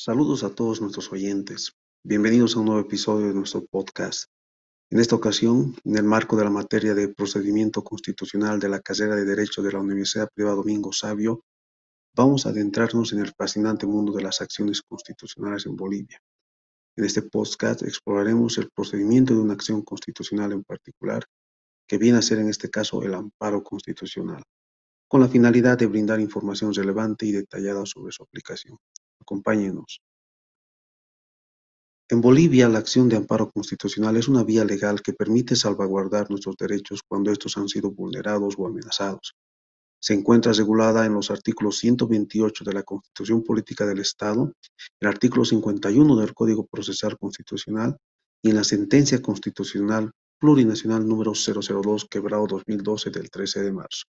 Saludos a todos nuestros oyentes. Bienvenidos a un nuevo episodio de nuestro podcast. En esta ocasión, en el marco de la materia de procedimiento constitucional de la carrera de Derecho de la Universidad Privada Domingo Sabio, vamos a adentrarnos en el fascinante mundo de las acciones constitucionales en Bolivia. En este podcast exploraremos el procedimiento de una acción constitucional en particular, que viene a ser en este caso el amparo constitucional, con la finalidad de brindar información relevante y detallada sobre su aplicación. Acompáñenos. En Bolivia, la acción de amparo constitucional es una vía legal que permite salvaguardar nuestros derechos cuando estos han sido vulnerados o amenazados. Se encuentra regulada en los artículos 128 de la Constitución Política del Estado, el artículo 51 del Código Procesal Constitucional y en la Sentencia Constitucional Plurinacional número 002 quebrado 2012 del 13 de marzo.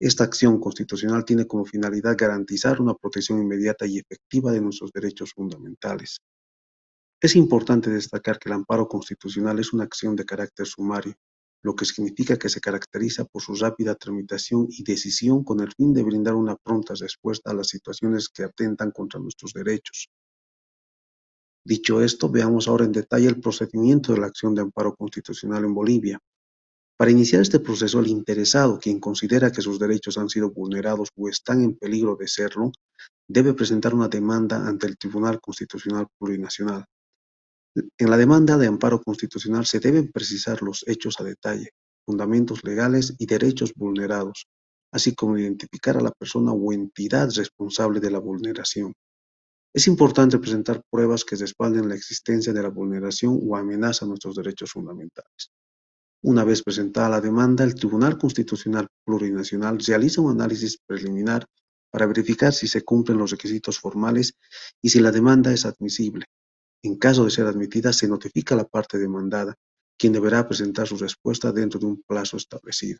Esta acción constitucional tiene como finalidad garantizar una protección inmediata y efectiva de nuestros derechos fundamentales. Es importante destacar que el amparo constitucional es una acción de carácter sumario, lo que significa que se caracteriza por su rápida tramitación y decisión con el fin de brindar una pronta respuesta a las situaciones que atentan contra nuestros derechos. Dicho esto, veamos ahora en detalle el procedimiento de la acción de amparo constitucional en Bolivia. Para iniciar este proceso, el interesado, quien considera que sus derechos han sido vulnerados o están en peligro de serlo, debe presentar una demanda ante el Tribunal Constitucional Plurinacional. En la demanda de amparo constitucional se deben precisar los hechos a detalle, fundamentos legales y derechos vulnerados, así como identificar a la persona o entidad responsable de la vulneración. Es importante presentar pruebas que respalden la existencia de la vulneración o amenaza a nuestros derechos fundamentales. Una vez presentada la demanda, el Tribunal Constitucional Plurinacional realiza un análisis preliminar para verificar si se cumplen los requisitos formales y si la demanda es admisible. En caso de ser admitida, se notifica a la parte demandada, quien deberá presentar su respuesta dentro de un plazo establecido.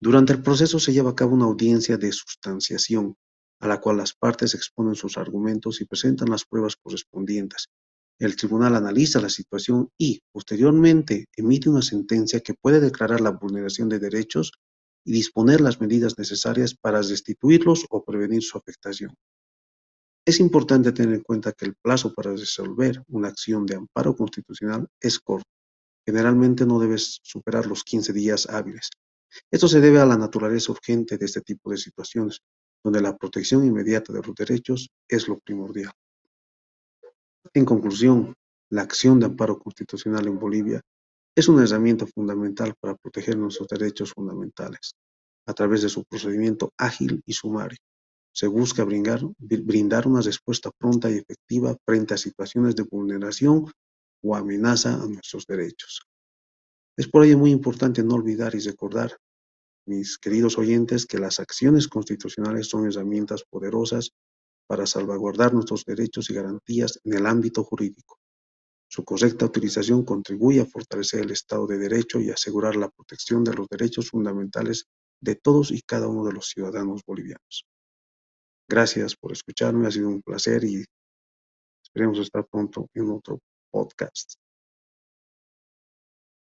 Durante el proceso se lleva a cabo una audiencia de sustanciación, a la cual las partes exponen sus argumentos y presentan las pruebas correspondientes, el tribunal analiza la situación y, posteriormente, emite una sentencia que puede declarar la vulneración de derechos y disponer las medidas necesarias para restituirlos o prevenir su afectación. Es importante tener en cuenta que el plazo para resolver una acción de amparo constitucional es corto. Generalmente no debe superar los 15 días hábiles. Esto se debe a la naturaleza urgente de este tipo de situaciones, donde la protección inmediata de los derechos es lo primordial. En conclusión, la acción de amparo constitucional en Bolivia es una herramienta fundamental para proteger nuestros derechos fundamentales. A través de su procedimiento ágil y sumario, se busca brindar, brindar una respuesta pronta y efectiva frente a situaciones de vulneración o amenaza a nuestros derechos. Es por ello muy importante no olvidar y recordar, mis queridos oyentes, que las acciones constitucionales son herramientas poderosas para salvaguardar nuestros derechos y garantías en el ámbito jurídico. Su correcta utilización contribuye a fortalecer el Estado de Derecho y asegurar la protección de los derechos fundamentales de todos y cada uno de los ciudadanos bolivianos. Gracias por escucharme, ha sido un placer y esperemos estar pronto en otro podcast.